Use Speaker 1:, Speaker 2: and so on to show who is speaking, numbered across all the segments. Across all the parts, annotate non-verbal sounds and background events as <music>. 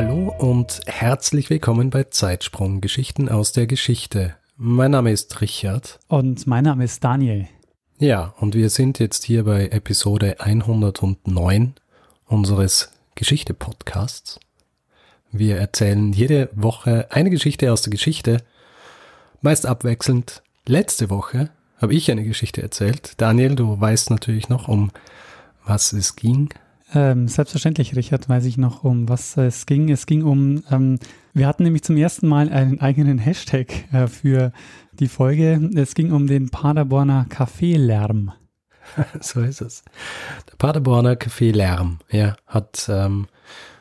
Speaker 1: Hallo und herzlich willkommen bei Zeitsprung Geschichten aus der Geschichte. Mein Name ist Richard.
Speaker 2: Und mein Name ist Daniel.
Speaker 1: Ja, und wir sind jetzt hier bei Episode 109 unseres Geschichte-Podcasts. Wir erzählen jede Woche eine Geschichte aus der Geschichte, meist abwechselnd. Letzte Woche habe ich eine Geschichte erzählt. Daniel, du weißt natürlich noch, um was es ging.
Speaker 2: Ähm, selbstverständlich, Richard, weiß ich noch, um was es ging. Es ging um, ähm, wir hatten nämlich zum ersten Mal einen eigenen Hashtag äh, für die Folge. Es ging um den Paderborner Kaffeelärm. <laughs>
Speaker 1: so ist es. Der Paderborner Kaffeelärm, ja, hat, ähm,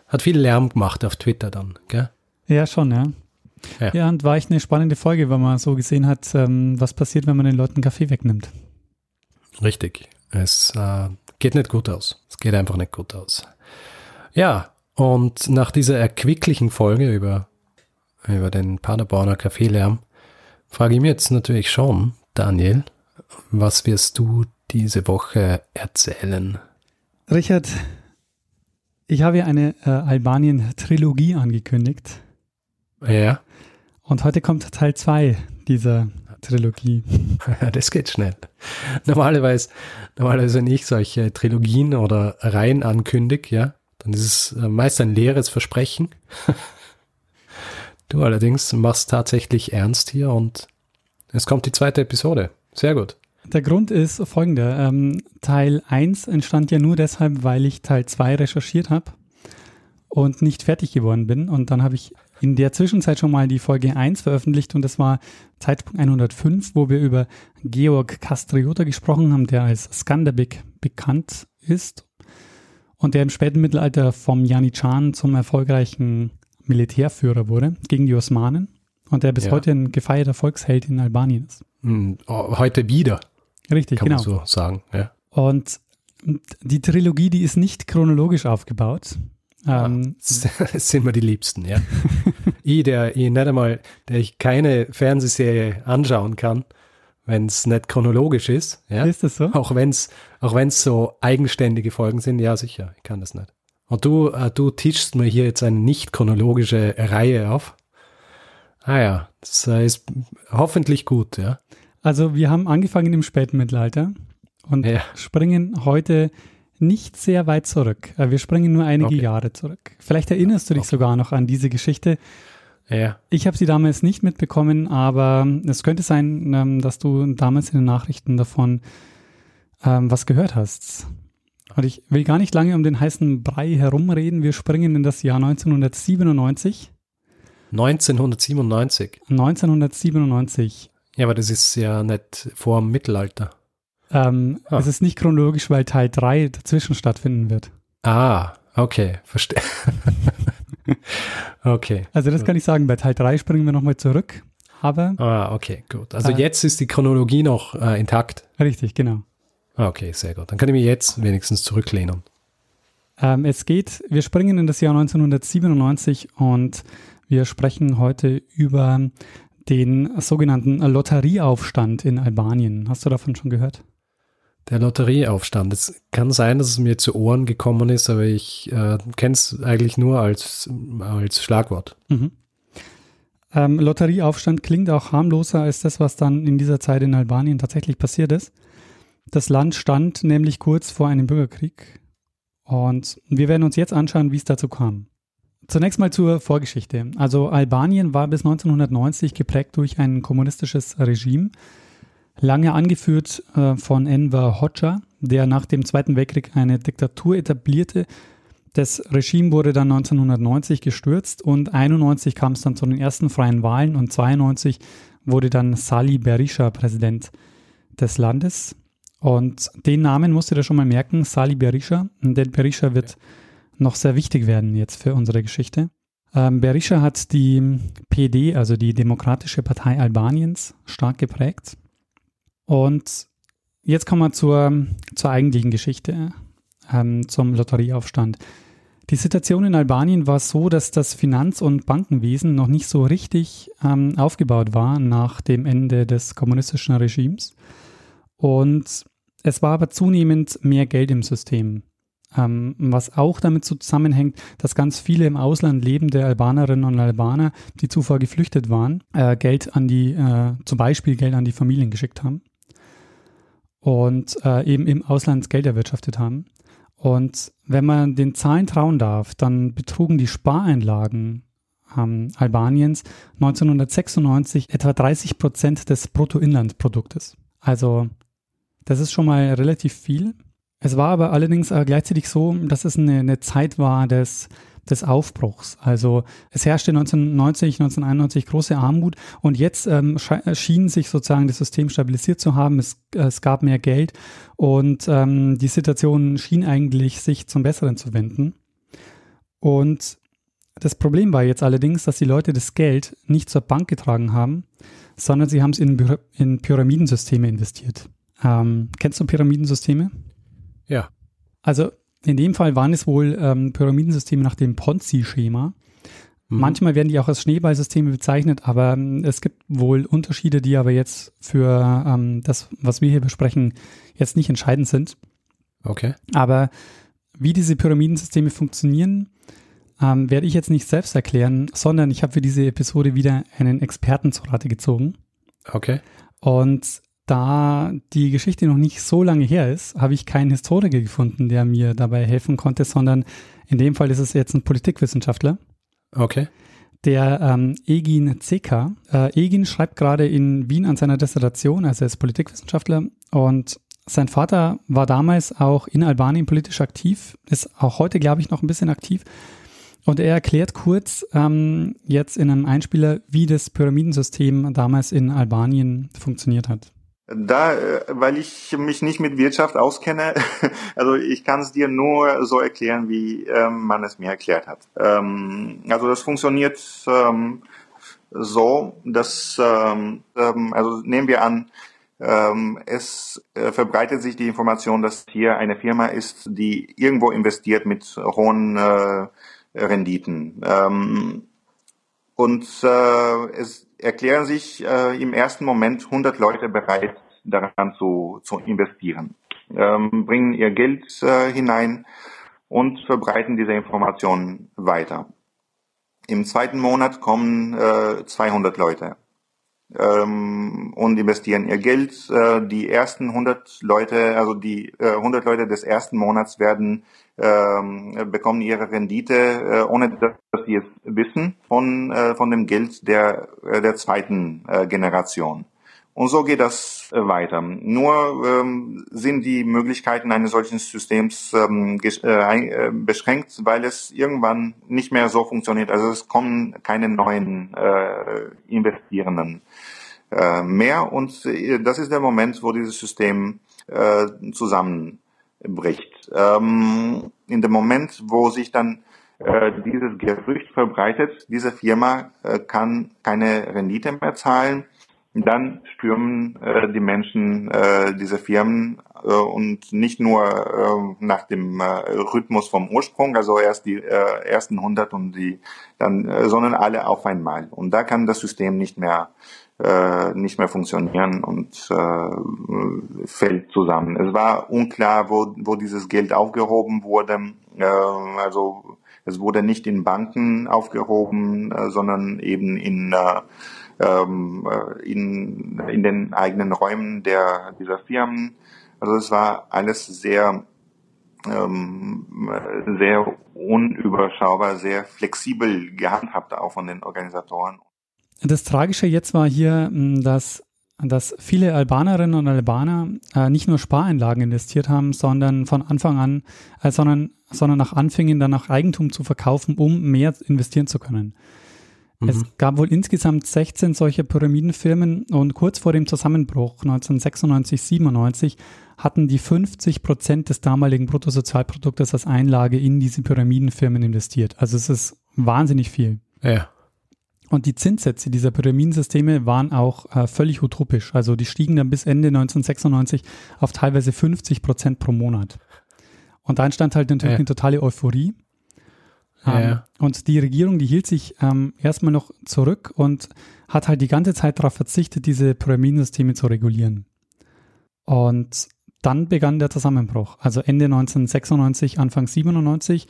Speaker 1: hat viel Lärm gemacht auf Twitter dann, gell?
Speaker 2: Ja, schon, ja. Ja. ja, und war echt eine spannende Folge, weil man so gesehen hat, ähm, was passiert, wenn man den Leuten Kaffee wegnimmt.
Speaker 1: Richtig. Es äh, geht nicht gut aus. Es geht einfach nicht gut aus. Ja, und nach dieser erquicklichen Folge über, über den Paderborner Kaffeelärm frage ich mir jetzt natürlich schon, Daniel, was wirst du diese Woche erzählen?
Speaker 2: Richard, ich habe ja eine äh, Albanien-Trilogie angekündigt.
Speaker 1: Ja.
Speaker 2: Und heute kommt Teil 2 dieser Trilogie. <laughs>
Speaker 1: das geht schnell. Normalerweise, normalerweise, wenn ich solche Trilogien oder Reihen ankündige, ja, dann ist es äh, meist ein leeres Versprechen. <laughs> du allerdings machst tatsächlich ernst hier und es kommt die zweite Episode. Sehr gut.
Speaker 2: Der Grund ist folgender. Ähm, Teil 1 entstand ja nur deshalb, weil ich Teil 2 recherchiert habe und nicht fertig geworden bin. Und dann habe ich in der Zwischenzeit schon mal die Folge 1 veröffentlicht und das war Zeitpunkt 105, wo wir über Georg Kastriota gesprochen haben, der als Skanderbeg bekannt ist und der im späten Mittelalter vom Janitschan zum erfolgreichen Militärführer wurde gegen die Osmanen und der bis ja. heute ein gefeierter Volksheld in Albanien ist.
Speaker 1: Hm, oh, heute wieder.
Speaker 2: Richtig,
Speaker 1: kann
Speaker 2: genau.
Speaker 1: man so sagen. Ja.
Speaker 2: Und die Trilogie, die ist nicht chronologisch aufgebaut.
Speaker 1: Ähm, <laughs> das <laughs> sind mir die Liebsten, ja. <laughs> ich, der ich nicht einmal, der ich keine Fernsehserie anschauen kann, wenn es nicht chronologisch ist. Ja?
Speaker 2: Ist das so?
Speaker 1: Auch wenn es auch wenn's so eigenständige Folgen sind, ja sicher, ich kann das nicht. Und du, äh, du tischst mir hier jetzt eine nicht chronologische Reihe auf. Ah ja, das ist hoffentlich gut, ja.
Speaker 2: Also wir haben angefangen im späten Mittelalter und ja. springen heute nicht sehr weit zurück. Äh, wir springen nur einige okay. Jahre zurück. Vielleicht erinnerst du dich okay. sogar noch an diese Geschichte.
Speaker 1: Ja.
Speaker 2: Ich habe sie damals nicht mitbekommen, aber es könnte sein, ähm, dass du damals in den Nachrichten davon ähm, was gehört hast. Und ich will gar nicht lange um den heißen Brei herumreden. Wir springen in das Jahr 1997.
Speaker 1: 1997.
Speaker 2: 1997.
Speaker 1: Ja, aber das ist ja nicht vor dem Mittelalter.
Speaker 2: Ähm, ah. Es ist nicht chronologisch, weil Teil 3 dazwischen stattfinden wird.
Speaker 1: Ah, okay, verstehe. <laughs> okay.
Speaker 2: Also das gut. kann ich sagen, bei Teil 3 springen wir nochmal zurück. Aber.
Speaker 1: Ah, okay, gut. Also äh, jetzt ist die Chronologie noch äh, intakt.
Speaker 2: Richtig, genau.
Speaker 1: Ah, okay, sehr gut. Dann kann ich mich jetzt wenigstens zurücklehnen.
Speaker 2: Ähm, es geht, wir springen in das Jahr 1997 und wir sprechen heute über den sogenannten Lotterieaufstand in Albanien. Hast du davon schon gehört?
Speaker 1: Der Lotterieaufstand. Es kann sein, dass es mir zu Ohren gekommen ist, aber ich äh, kenne es eigentlich nur als, als Schlagwort.
Speaker 2: Mhm. Ähm, Lotterieaufstand klingt auch harmloser als das, was dann in dieser Zeit in Albanien tatsächlich passiert ist. Das Land stand nämlich kurz vor einem Bürgerkrieg. Und wir werden uns jetzt anschauen, wie es dazu kam. Zunächst mal zur Vorgeschichte. Also Albanien war bis 1990 geprägt durch ein kommunistisches Regime lange angeführt äh, von Enver Hoxha, der nach dem Zweiten Weltkrieg eine Diktatur etablierte. Das Regime wurde dann 1990 gestürzt und 91 kam es dann zu den ersten freien Wahlen und 92 wurde dann Sali Berisha Präsident des Landes. Und den Namen musst du dir schon mal merken, Sali Berisha, denn Berisha wird noch sehr wichtig werden jetzt für unsere Geschichte. Ähm, Berisha hat die PD, also die Demokratische Partei Albaniens, stark geprägt. Und jetzt kommen wir zur, zur eigentlichen Geschichte, ähm, zum Lotterieaufstand. Die Situation in Albanien war so, dass das Finanz- und Bankenwesen noch nicht so richtig ähm, aufgebaut war nach dem Ende des kommunistischen Regimes. Und es war aber zunehmend mehr Geld im System. Ähm, was auch damit zusammenhängt, dass ganz viele im Ausland lebende Albanerinnen und Albaner, die zuvor geflüchtet waren, äh, Geld an die, äh, zum Beispiel Geld an die Familien geschickt haben und äh, eben im Ausland Geld erwirtschaftet haben. Und wenn man den Zahlen trauen darf, dann betrugen die Spareinlagen ähm, Albaniens 1996 etwa 30 Prozent des Bruttoinlandproduktes. Also das ist schon mal relativ viel. Es war aber allerdings äh, gleichzeitig so, dass es eine, eine Zeit war des, des Aufbruchs. Also es herrschte 1990, 1991 große Armut und jetzt ähm, schien sich sozusagen das System stabilisiert zu haben. Es, es gab mehr Geld und ähm, die Situation schien eigentlich sich zum Besseren zu wenden. Und das Problem war jetzt allerdings, dass die Leute das Geld nicht zur Bank getragen haben, sondern sie haben es in, in Pyramidensysteme investiert. Ähm, kennst du Pyramidensysteme?
Speaker 1: Ja.
Speaker 2: Also in dem Fall waren es wohl ähm, Pyramidensysteme nach dem Ponzi-Schema. Mhm. Manchmal werden die auch als Schneeballsysteme bezeichnet, aber ähm, es gibt wohl Unterschiede, die aber jetzt für ähm, das, was wir hier besprechen, jetzt nicht entscheidend sind.
Speaker 1: Okay.
Speaker 2: Aber wie diese Pyramidensysteme funktionieren, ähm, werde ich jetzt nicht selbst erklären, sondern ich habe für diese Episode wieder einen Experten zu Rate gezogen.
Speaker 1: Okay.
Speaker 2: Und da die Geschichte noch nicht so lange her ist, habe ich keinen Historiker gefunden, der mir dabei helfen konnte, sondern in dem Fall ist es jetzt ein Politikwissenschaftler.
Speaker 1: Okay.
Speaker 2: Der ähm, Egin Zeka. Äh, Egin schreibt gerade in Wien an seiner Dissertation, also er ist Politikwissenschaftler und sein Vater war damals auch in Albanien politisch aktiv, ist auch heute, glaube ich, noch ein bisschen aktiv. Und er erklärt kurz ähm, jetzt in einem Einspieler, wie das Pyramidensystem damals in Albanien funktioniert hat.
Speaker 3: Da, äh, weil ich mich nicht mit Wirtschaft auskenne, <laughs> also ich kann es dir nur so erklären, wie ähm, man es mir erklärt hat. Ähm, also das funktioniert ähm, so, dass, also nehmen wir an, es äh, verbreitet sich die Information, dass hier eine Firma ist, die irgendwo investiert mit hohen äh, Renditen. Und äh, es erklären sich äh, im ersten Moment 100 Leute bereit, daran zu, zu investieren, ähm, bringen ihr Geld äh, hinein und verbreiten diese Informationen weiter. Im zweiten Monat kommen äh, 200 Leute ähm, und investieren ihr Geld. Äh, die ersten 100 Leute, also die äh, 100 Leute des ersten Monats werden ähm, bekommen ihre Rendite, äh, ohne dass sie es wissen, von äh, von dem Geld der äh, der zweiten äh, Generation. Und so geht das äh, weiter. Nur ähm, sind die Möglichkeiten eines solchen Systems ähm, äh, beschränkt, weil es irgendwann nicht mehr so funktioniert. Also es kommen keine neuen äh, Investierenden äh, mehr. Und äh, das ist der Moment, wo dieses System äh, zusammenbricht. Ähm, in dem Moment, wo sich dann äh, dieses Gerücht verbreitet, diese Firma äh, kann keine Rendite mehr zahlen, dann stürmen äh, die Menschen äh, diese Firmen äh, und nicht nur äh, nach dem äh, Rhythmus vom Ursprung, also erst die äh, ersten 100 und die dann, äh, sondern alle auf einmal. Und da kann das System nicht mehr äh, nicht mehr funktionieren und äh, fällt zusammen. Es war unklar, wo, wo dieses Geld aufgehoben wurde. Äh, also es wurde nicht in Banken aufgehoben, äh, sondern eben in äh, ähm, äh, in, in den eigenen Räumen der, dieser Firmen. Also es war alles sehr, ähm, sehr unüberschaubar, sehr flexibel gehandhabt auch von den Organisatoren.
Speaker 2: Das Tragische jetzt war hier, dass, dass viele Albanerinnen und Albaner äh, nicht nur Spareinlagen investiert haben, sondern von Anfang an, äh, sondern, sondern auch anfingen, dann auch Eigentum zu verkaufen, um mehr investieren zu können. Mhm. Es gab wohl insgesamt 16 solcher Pyramidenfirmen und kurz vor dem Zusammenbruch 1996, 97 hatten die 50 Prozent des damaligen Bruttosozialproduktes als Einlage in diese Pyramidenfirmen investiert. Also es ist wahnsinnig viel.
Speaker 1: Ja.
Speaker 2: Und die Zinssätze dieser Pyramidensysteme waren auch äh, völlig utopisch. Also die stiegen dann bis Ende 1996 auf teilweise 50 Prozent pro Monat. Und da entstand halt natürlich
Speaker 1: Ja.
Speaker 2: eine totale Euphorie.
Speaker 1: Ja.
Speaker 2: Und die Regierung, die hielt sich ähm, erstmal noch zurück und hat halt die ganze Zeit darauf verzichtet, diese Pyramidensysteme zu regulieren. Und dann begann der Zusammenbruch. Also Ende 1996, Anfang 97.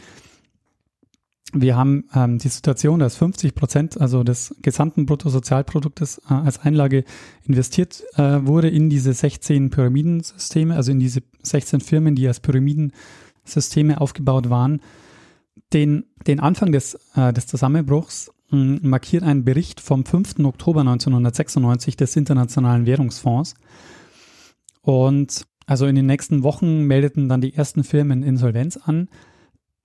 Speaker 2: Wir haben ähm, die Situation, dass 50 Prozent, also des gesamten Bruttosozialproduktes äh, als Einlage investiert äh, wurde in diese 16 Pyramidensysteme, also in diese 16 Firmen, die als Pyramidensysteme aufgebaut waren. Den, den Anfang des, äh, des Zusammenbruchs mh, markiert ein Bericht vom 5. Oktober 1996 des Internationalen Währungsfonds. Und also in den nächsten Wochen meldeten dann die ersten Firmen Insolvenz an.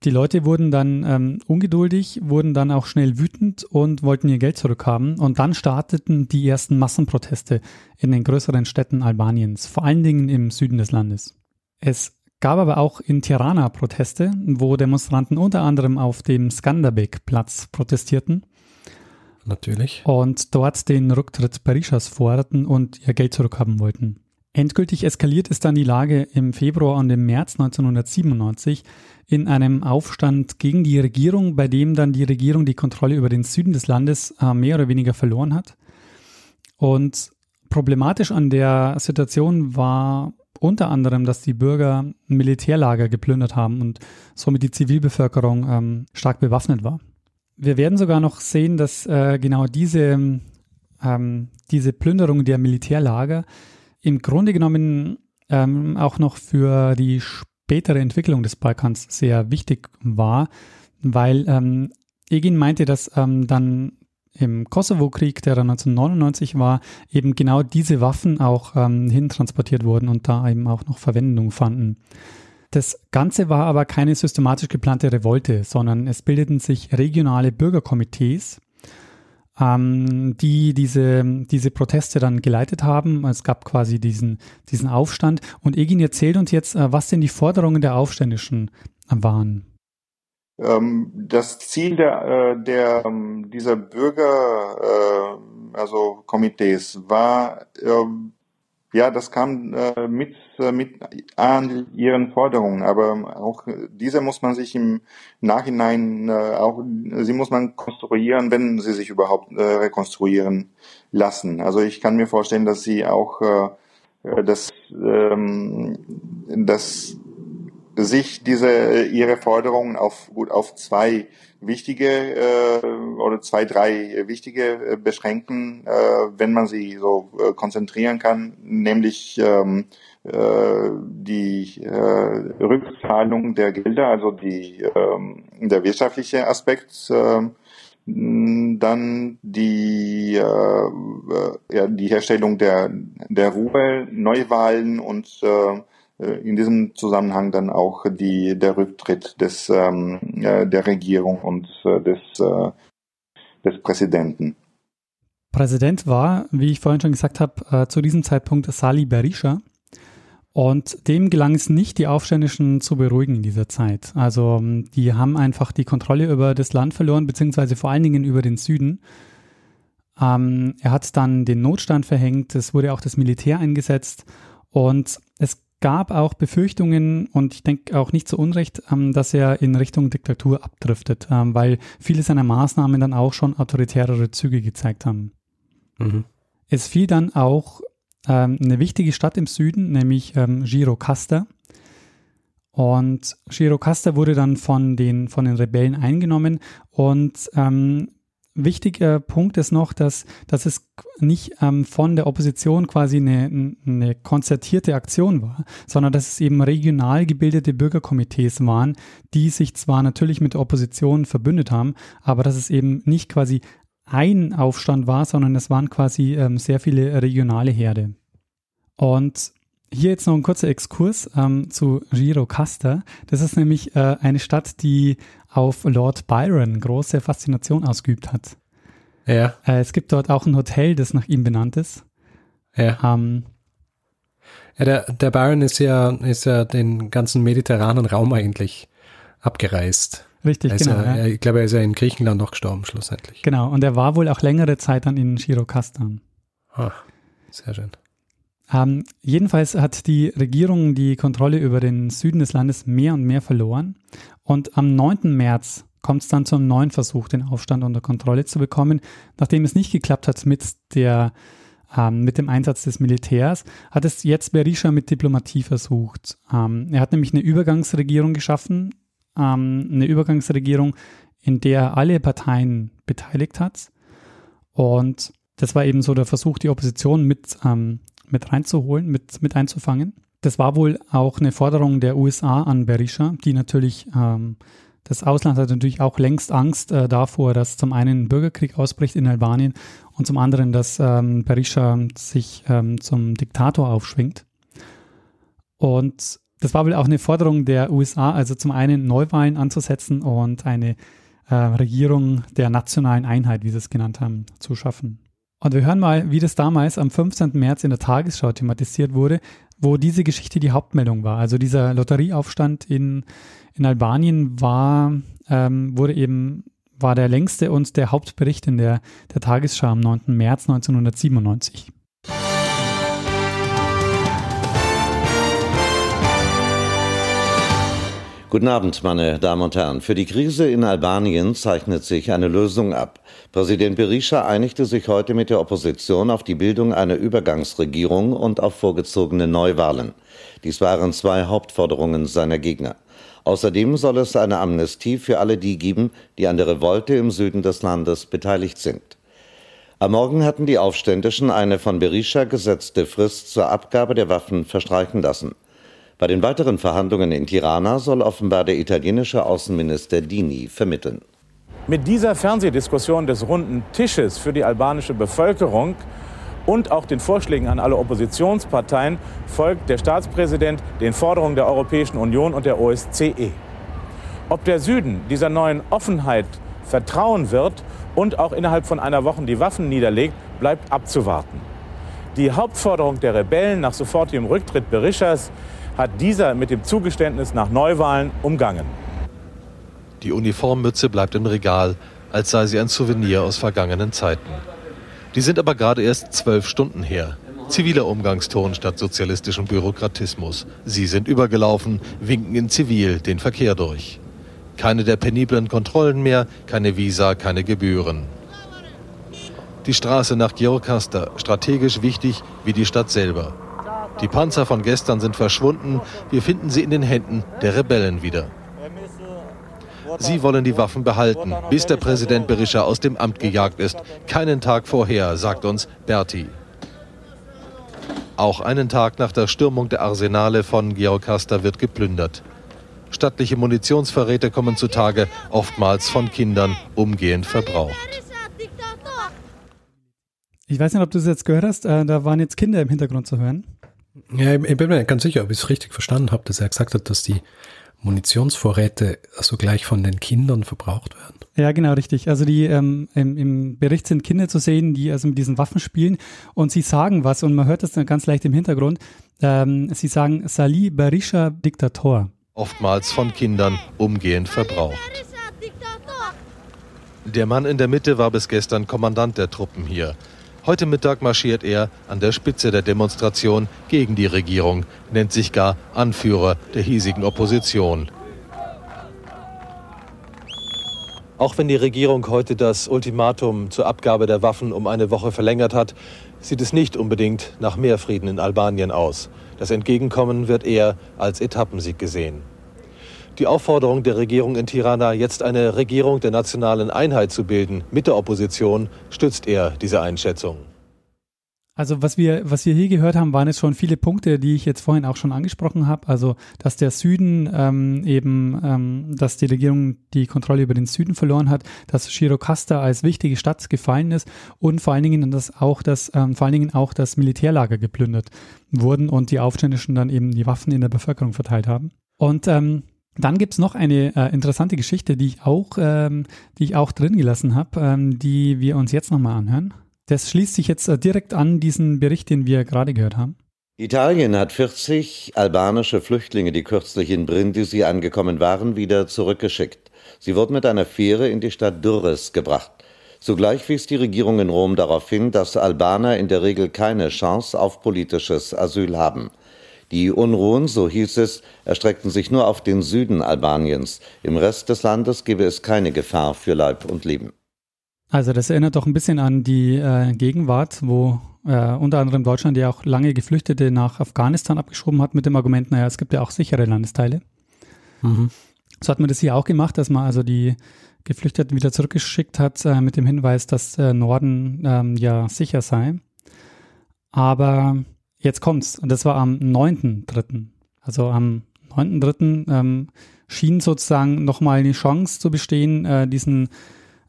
Speaker 2: Die Leute wurden dann ähm, ungeduldig, wurden dann auch schnell wütend und wollten ihr Geld zurückhaben. Und dann starteten die ersten Massenproteste in den größeren Städten Albaniens, vor allen Dingen im Süden des Landes. Es gab aber auch in Tirana Proteste, wo Demonstranten unter anderem auf dem Skanderbeg-Platz protestierten
Speaker 1: Natürlich.
Speaker 2: und dort den Rücktritt Berishas forderten und ihr Geld zurückhaben wollten. Endgültig eskaliert ist dann die Lage im Februar und im März 1997 in einem Aufstand gegen die Regierung, bei dem dann die Regierung die Kontrolle über den Süden des Landes äh, mehr oder weniger verloren hat. Und problematisch an der Situation war unter anderem, dass die Bürger Militärlager geplündert haben und somit die Zivilbevölkerung ähm, stark bewaffnet war. Wir werden sogar noch sehen, dass äh, genau diese, ähm, diese Plünderung der Militärlager im Grunde genommen ähm, auch noch für die spätere Entwicklung des Balkans sehr wichtig war, weil ähm, Egin meinte, dass ähm, dann im Kosovo-Krieg, der dann 1999 war, eben genau diese Waffen auch ähm, hintransportiert wurden und da eben auch noch Verwendung fanden. Das Ganze war aber keine systematisch geplante Revolte, sondern es bildeten sich regionale Bürgerkomitees, ähm, die diese, diese Proteste dann geleitet haben. Es gab quasi diesen, diesen Aufstand. Und Egin erzählt uns jetzt, äh, was denn die Forderungen der Aufständischen waren.
Speaker 3: Ähm, das Ziel der, äh, der ähm, dieser Bürger, äh, also Komitees, war, ähm, ja, das kam äh, mit, mit an ihren Forderungen, aber auch diese muss man sich im Nachhinein auch, sie muss man konstruieren, wenn sie sich überhaupt rekonstruieren lassen. Also ich kann mir vorstellen, dass sie auch dass, dass sich diese ihre Forderungen auf gut auf zwei wichtige äh, oder zwei drei wichtige äh, beschränken, äh, wenn man sie so äh, konzentrieren kann, nämlich ähm, äh, die äh, Rückzahlung der Gelder, also die ähm, der wirtschaftliche Aspekt. Äh, dann die, äh, äh, ja, die Herstellung der, der Ruhe, Neuwahlen und äh, in diesem Zusammenhang dann auch die, der Rücktritt des, ähm, äh, der Regierung und äh, des, äh, des Präsidenten.
Speaker 2: Präsident war, wie ich vorhin schon gesagt habe, äh, zu diesem Zeitpunkt Sali Berisha. Und dem gelang es nicht, die Aufständischen zu beruhigen in dieser Zeit. Also ähm, die haben einfach die Kontrolle über das Land verloren, beziehungsweise vor allen Dingen über den Süden. Ähm, er hat dann den Notstand verhängt, es wurde auch das Militär eingesetzt und es gab auch Befürchtungen und ich denke auch nicht zu Unrecht, ähm, dass er in Richtung Diktatur abdriftet, ähm, weil viele seiner Maßnahmen dann auch schon autoritärere Züge gezeigt haben.
Speaker 1: Mhm.
Speaker 2: Es fiel dann auch ähm, eine wichtige Stadt im Süden, nämlich Girocasta. Und Girocasta wurde dann von den, von den Rebellen eingenommen. Und ähm, wichtiger Punkt ist noch, dass, dass es nicht ähm, von der Opposition quasi eine, eine konzertierte Aktion war, sondern dass es eben regional gebildete Bürgerkomitees waren, die sich zwar natürlich mit der Opposition verbündet haben, aber dass es eben nicht quasi ein Aufstand war, sondern es waren quasi ähm, sehr viele regionale Herde. Und hier jetzt noch ein kurzer Exkurs ähm, zu Girocasta. Das ist nämlich äh, eine Stadt, die auf Lord Byron große Faszination ausgeübt hat.
Speaker 1: Ja.
Speaker 2: Äh, es gibt dort auch ein Hotel, das nach ihm benannt ist.
Speaker 1: Ja.
Speaker 2: Ähm,
Speaker 1: ja der, der Byron ist ja, ist ja den ganzen mediterranen Raum eigentlich abgereist.
Speaker 2: Richtig,
Speaker 1: Also,
Speaker 2: genau. ja.
Speaker 1: Ich glaube, er ist ja in Griechenland noch gestorben, schlussendlich.
Speaker 2: Genau, und er war wohl auch längere Zeit dann in Shirokastan.
Speaker 1: Ah, sehr schön.
Speaker 2: Ähm, jedenfalls hat die Regierung die Kontrolle über den Süden des Landes mehr und mehr verloren. Und am 9. März kommt es dann zum neuen Versuch, den Aufstand unter Kontrolle zu bekommen. Nachdem es nicht geklappt hat mit, der, ähm, mit dem Einsatz des Militärs, hat es jetzt Berisha mit Diplomatie versucht. Ähm, er hat nämlich eine Übergangsregierung geschaffen, ähm, eine Übergangsregierung, in der alle Parteien beteiligt hat. Und das war eben so der Versuch, die Opposition mit, ähm, mit reinzuholen, mit, mit einzufangen. Das war wohl auch eine Forderung der USA an Berisha, die natürlich, ähm, das Ausland hat natürlich auch längst Angst äh, davor, dass zum einen ein Bürgerkrieg ausbricht in Albanien und zum anderen, dass ähm, Berisha sich ähm, zum Diktator aufschwingt. Und das war wohl auch eine Forderung der USA, also zum einen Neuwahlen anzusetzen und eine äh, Regierung der nationalen Einheit, wie sie es genannt haben, zu schaffen. Und wir hören mal, wie das damals am 15. März in der Tagesschau thematisiert wurde, wo diese Geschichte die Hauptmeldung war. Also dieser Lotterieaufstand in, in Albanien war, ähm, wurde eben, war der längste und der Hauptbericht in der, der Tagesschau am 9. März 1997.
Speaker 4: Guten Abend, meine Damen und Herren. Für die Krise in Albanien zeichnet sich eine Lösung ab. Präsident Berisha einigte sich heute mit der Opposition auf die Bildung einer Übergangsregierung und auf vorgezogene Neuwahlen. Dies waren zwei Hauptforderungen seiner Gegner. Außerdem soll es eine Amnestie für alle die geben, die an der Revolte im Süden des Landes beteiligt sind. Am Morgen hatten die Aufständischen eine von Berisha gesetzte Frist zur Abgabe der Waffen verstreichen lassen. Bei den weiteren Verhandlungen in Tirana soll offenbar der italienische Außenminister Dini vermitteln.
Speaker 5: Mit dieser Fernsehdiskussion des runden Tisches für die albanische Bevölkerung und auch den Vorschlägen an alle Oppositionsparteien folgt der Staatspräsident den Forderungen der Europäischen Union und der OSZE. Ob der Süden dieser neuen Offenheit vertrauen wird und auch innerhalb von einer Woche die Waffen niederlegt, bleibt abzuwarten. Die Hauptforderung der Rebellen nach sofortigem Rücktritt Berishas hat dieser mit dem Zugeständnis nach Neuwahlen umgangen.
Speaker 6: Die Uniformmütze bleibt im Regal, als sei sie ein Souvenir aus vergangenen Zeiten. Die sind aber gerade erst zwölf Stunden her. Ziviler Umgangston statt sozialistischem Bürokratismus. Sie sind übergelaufen, winken in Zivil den Verkehr durch. Keine der peniblen Kontrollen mehr, keine Visa, keine Gebühren. Die Straße nach Gjorkasta, strategisch wichtig wie die Stadt selber. Die Panzer von gestern sind verschwunden. Wir finden sie in den Händen der Rebellen wieder. Sie wollen die Waffen behalten, bis der Präsident Berisha aus dem Amt gejagt ist. Keinen Tag vorher, sagt uns Berti. Auch einen Tag nach der Stürmung der Arsenale von Georgasta wird geplündert. Stattliche Munitionsvorräte kommen zutage, oftmals von Kindern umgehend verbraucht.
Speaker 2: Ich weiß nicht, ob du es jetzt gehört hast, äh, da waren jetzt Kinder im Hintergrund zu hören.
Speaker 1: Ja, ich bin mir nicht ganz sicher, ob ich es richtig verstanden habe, dass er gesagt hat, dass die Munitionsvorräte also gleich von den Kindern verbraucht werden.
Speaker 2: Ja, genau, richtig. Also die ähm, im, im Bericht sind Kinder zu sehen, die also mit diesen Waffen spielen und sie sagen was und man hört das dann ganz leicht im Hintergrund. Ähm, sie sagen Sali Berisha Diktator.
Speaker 6: Oftmals von Kindern umgehend verbraucht. Der Mann in der Mitte war bis gestern Kommandant der Truppen hier. Heute Mittag marschiert er an der Spitze der Demonstration gegen die Regierung, nennt sich gar Anführer der hiesigen Opposition. Auch wenn die Regierung heute das Ultimatum zur Abgabe der Waffen um eine Woche verlängert hat, sieht es nicht unbedingt nach mehr Frieden in Albanien aus. Das Entgegenkommen wird eher als Etappensieg gesehen. Die Aufforderung der Regierung in Tirana, jetzt eine Regierung der nationalen Einheit zu bilden mit der Opposition, stützt er diese Einschätzung.
Speaker 2: Also was wir, was wir hier gehört haben, waren jetzt schon viele Punkte, die ich jetzt vorhin auch schon angesprochen habe. Also dass der Süden ähm, eben, ähm, dass die Regierung die Kontrolle über den Süden verloren hat, dass Shirokasta als wichtige Stadt gefallen ist und vor allen Dingen, dass auch das, ähm, vor allen Dingen auch das Militärlager geplündert wurden und die Aufständischen dann eben die Waffen in der Bevölkerung verteilt haben. Und ähm, dann gibt's noch eine äh, interessante Geschichte, die ich auch, ähm, die ich auch drin gelassen habe, ähm, die wir uns jetzt nochmal anhören. Das schließt sich jetzt äh, direkt an diesen Bericht, den wir gerade gehört haben.
Speaker 4: Italien hat 40 albanische Flüchtlinge, die kürzlich in Brindisi angekommen waren, wieder zurückgeschickt. Sie wurden mit einer Fähre in die Stadt Durres gebracht. Zugleich wies die Regierung in Rom darauf hin, dass Albaner in der Regel keine Chance auf politisches Asyl haben. Die Unruhen, so hieß es, erstreckten sich nur auf den Süden Albaniens. Im Rest des Landes gebe es keine Gefahr für Leib und Leben.
Speaker 2: Also das erinnert doch ein bisschen an die äh, Gegenwart, wo äh, unter anderem Deutschland ja auch lange Geflüchtete nach Afghanistan abgeschoben hat mit dem Argument, naja, es gibt ja auch sichere Landesteile. Mhm. So hat man das hier auch gemacht, dass man also die Geflüchteten wieder zurückgeschickt hat äh, mit dem Hinweis, dass äh, Norden ähm, ja sicher sei. Aber jetzt kommt's. Und das war am 9.3. Also am 9.3. Ähm, schien sozusagen nochmal eine Chance zu bestehen, äh, diesen,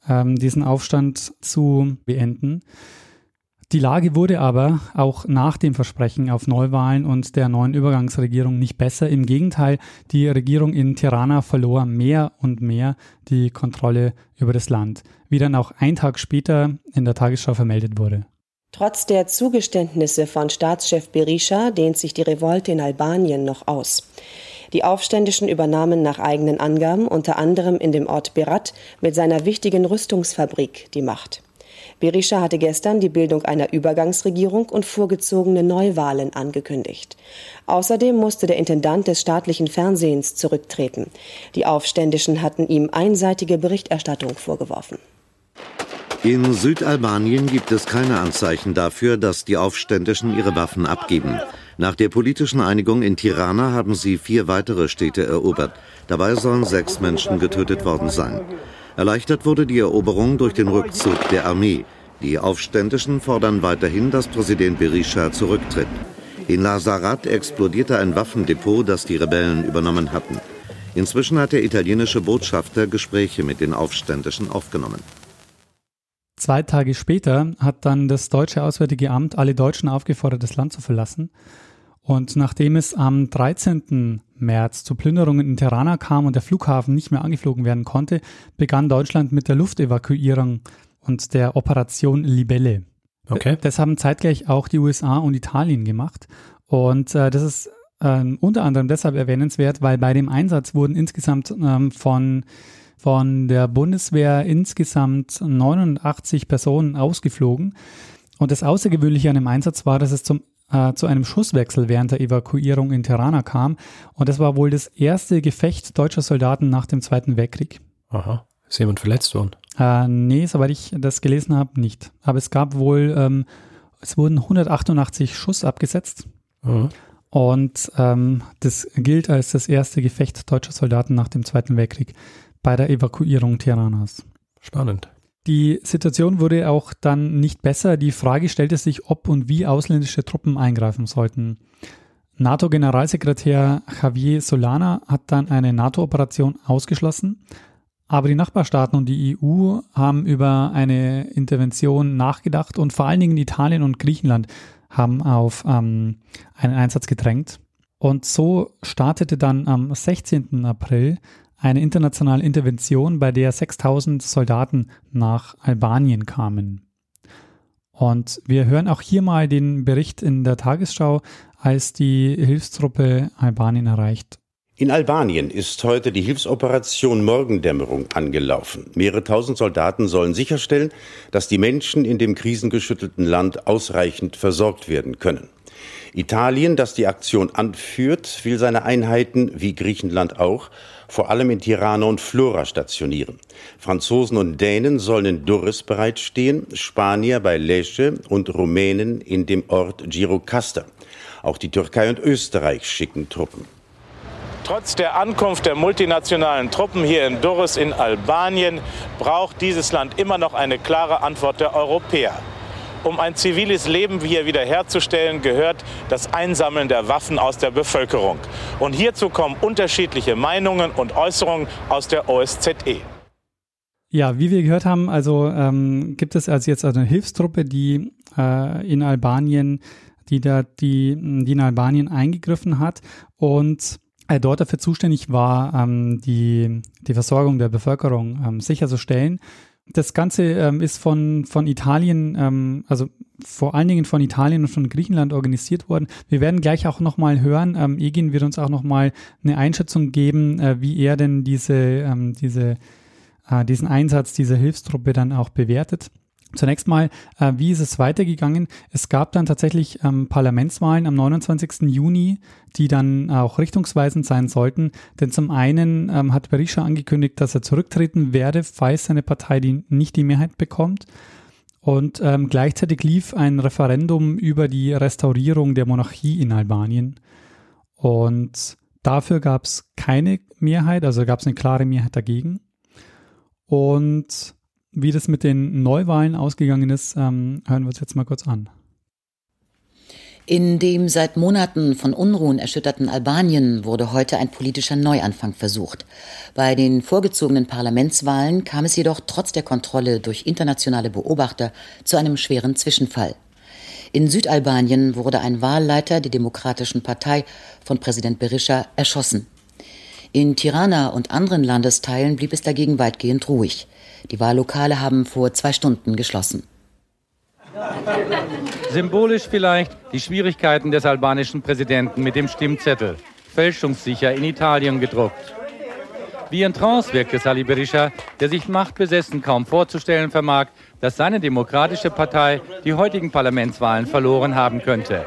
Speaker 2: ähm, diesen Aufstand zu beenden. Die Lage wurde aber auch nach dem Versprechen auf Neuwahlen und der neuen Übergangsregierung nicht besser. Im Gegenteil, die Regierung in Tirana verlor mehr und mehr die Kontrolle über das Land, wie dann auch ein Tag später in der Tagesschau vermeldet wurde.
Speaker 7: Trotz der Zugeständnisse von Staatschef Berisha dehnt sich die Revolte in Albanien noch aus. Die Aufständischen übernahmen nach eigenen Angaben unter anderem in dem Ort Berat mit seiner wichtigen Rüstungsfabrik die Macht. Berisha hatte gestern die Bildung einer Übergangsregierung und vorgezogene Neuwahlen angekündigt. Außerdem musste der Intendant des staatlichen Fernsehens zurücktreten. Die Aufständischen hatten ihm einseitige Berichterstattung vorgeworfen.
Speaker 4: In Südalbanien gibt es keine Anzeichen dafür, dass die Aufständischen ihre Waffen abgeben. Nach der politischen Einigung in Tirana haben sie vier weitere Städte erobert. Dabei sollen sechs Menschen getötet worden sein. Erleichtert wurde die Eroberung durch den Rückzug der Armee. Die Aufständischen fordern weiterhin, dass Präsident Berisha zurücktritt. In Lazarat explodierte ein Waffendepot, das die Rebellen übernommen hatten. Inzwischen hat der italienische Botschafter Gespräche mit den Aufständischen aufgenommen.
Speaker 2: Zwei Tage später hat dann das deutsche Auswärtige Amt alle Deutschen aufgefordert, das Land zu verlassen. Und nachdem es am 13. März zu Plünderungen in Tirana kam und der Flughafen nicht mehr angeflogen werden konnte, begann Deutschland mit der Luftevakuierung und der Operation Libelle. Okay. Das haben zeitgleich auch die USA und Italien gemacht. Und äh, das ist äh, unter anderem deshalb erwähnenswert, weil bei dem Einsatz wurden insgesamt ähm, von, von der Bundeswehr insgesamt 89 Personen ausgeflogen. Und das Außergewöhnliche an dem Einsatz war, dass es zum äh, zu einem Schusswechsel während der Evakuierung in Tirana kam. Und das war wohl das erste Gefecht deutscher Soldaten nach dem Zweiten Weltkrieg.
Speaker 1: Aha. Ist jemand verletzt worden?
Speaker 2: Äh, nee, soweit ich das gelesen habe, nicht. Aber es gab wohl, ähm, es wurden 188 Schuss abgesetzt. Mhm. Und ähm, das gilt als das erste Gefecht deutscher Soldaten nach dem Zweiten Weltkrieg bei der Evakuierung Tiranas.
Speaker 1: Spannend.
Speaker 2: Die Situation wurde auch dann nicht besser. Die Frage stellte sich, ob und wie ausländische Truppen eingreifen sollten. NATO-Generalsekretär Javier Solana hat dann eine NATO-Operation ausgeschlossen, aber die Nachbarstaaten und die EU haben über eine Intervention nachgedacht und vor allen Dingen Italien und Griechenland haben auf ähm, einen Einsatz gedrängt. Und so startete dann am 16. April eine internationale Intervention, bei der 6000 Soldaten nach Albanien kamen. Und wir hören auch hier mal den Bericht in der Tagesschau, als die Hilfstruppe Albanien erreicht.
Speaker 8: In Albanien ist heute die Hilfsoperation Morgendämmerung angelaufen. Mehrere tausend Soldaten sollen sicherstellen, dass die Menschen in dem krisengeschüttelten Land ausreichend versorgt werden können. Italien, das die Aktion anführt, will seine Einheiten, wie Griechenland auch, vor allem in Tirana und Flora stationieren. Franzosen und Dänen sollen in Durres bereitstehen, Spanier bei Lecce und Rumänen in dem Ort Girocasta. Auch die Türkei und Österreich schicken Truppen.
Speaker 5: Trotz der Ankunft der multinationalen Truppen hier in Durres in Albanien braucht dieses Land immer noch eine klare Antwort der Europäer. Um ein ziviles Leben hier wiederherzustellen, gehört das Einsammeln der Waffen aus der Bevölkerung. Und hierzu kommen unterschiedliche Meinungen und Äußerungen aus der OSZE.
Speaker 2: Ja, wie wir gehört haben, also ähm, gibt es also jetzt eine Hilfstruppe, die äh, in Albanien, die da die, die in Albanien eingegriffen hat und äh, dort dafür zuständig war, ähm, die, die Versorgung der Bevölkerung ähm, sicherzustellen. Das Ganze ähm, ist von, von Italien, ähm, also vor allen Dingen von Italien und von Griechenland organisiert worden. Wir werden gleich auch nochmal hören. Ähm, Egin wird uns auch nochmal eine Einschätzung geben, äh, wie er denn diese, ähm, diese äh, diesen Einsatz dieser Hilfstruppe dann auch bewertet. Zunächst mal, äh, wie ist es weitergegangen? Es gab dann tatsächlich ähm, Parlamentswahlen am 29. Juni, die dann auch richtungsweisend sein sollten. Denn zum einen ähm, hat Berisha angekündigt, dass er zurücktreten werde, falls seine Partei die, nicht die Mehrheit bekommt. Und ähm, gleichzeitig lief ein Referendum über die Restaurierung der Monarchie in Albanien. Und dafür gab es keine Mehrheit, also gab es eine klare Mehrheit dagegen. Und wie das mit den Neuwahlen ausgegangen ist, ähm, hören wir uns jetzt mal kurz an.
Speaker 9: In dem seit Monaten von Unruhen erschütterten Albanien wurde heute ein politischer Neuanfang versucht. Bei den vorgezogenen Parlamentswahlen kam es jedoch trotz der Kontrolle durch internationale Beobachter zu einem schweren Zwischenfall. In Südalbanien wurde ein Wahlleiter der Demokratischen Partei von Präsident Berisha erschossen. In Tirana und anderen Landesteilen blieb es dagegen weitgehend ruhig. Die Wahllokale haben vor zwei Stunden geschlossen.
Speaker 10: Symbolisch vielleicht die Schwierigkeiten des albanischen Präsidenten mit dem Stimmzettel, fälschungssicher in Italien gedruckt. Wie in Trance wirkte Sali Berisha, der sich machtbesessen kaum vorzustellen vermag, dass seine demokratische Partei die heutigen Parlamentswahlen verloren haben könnte.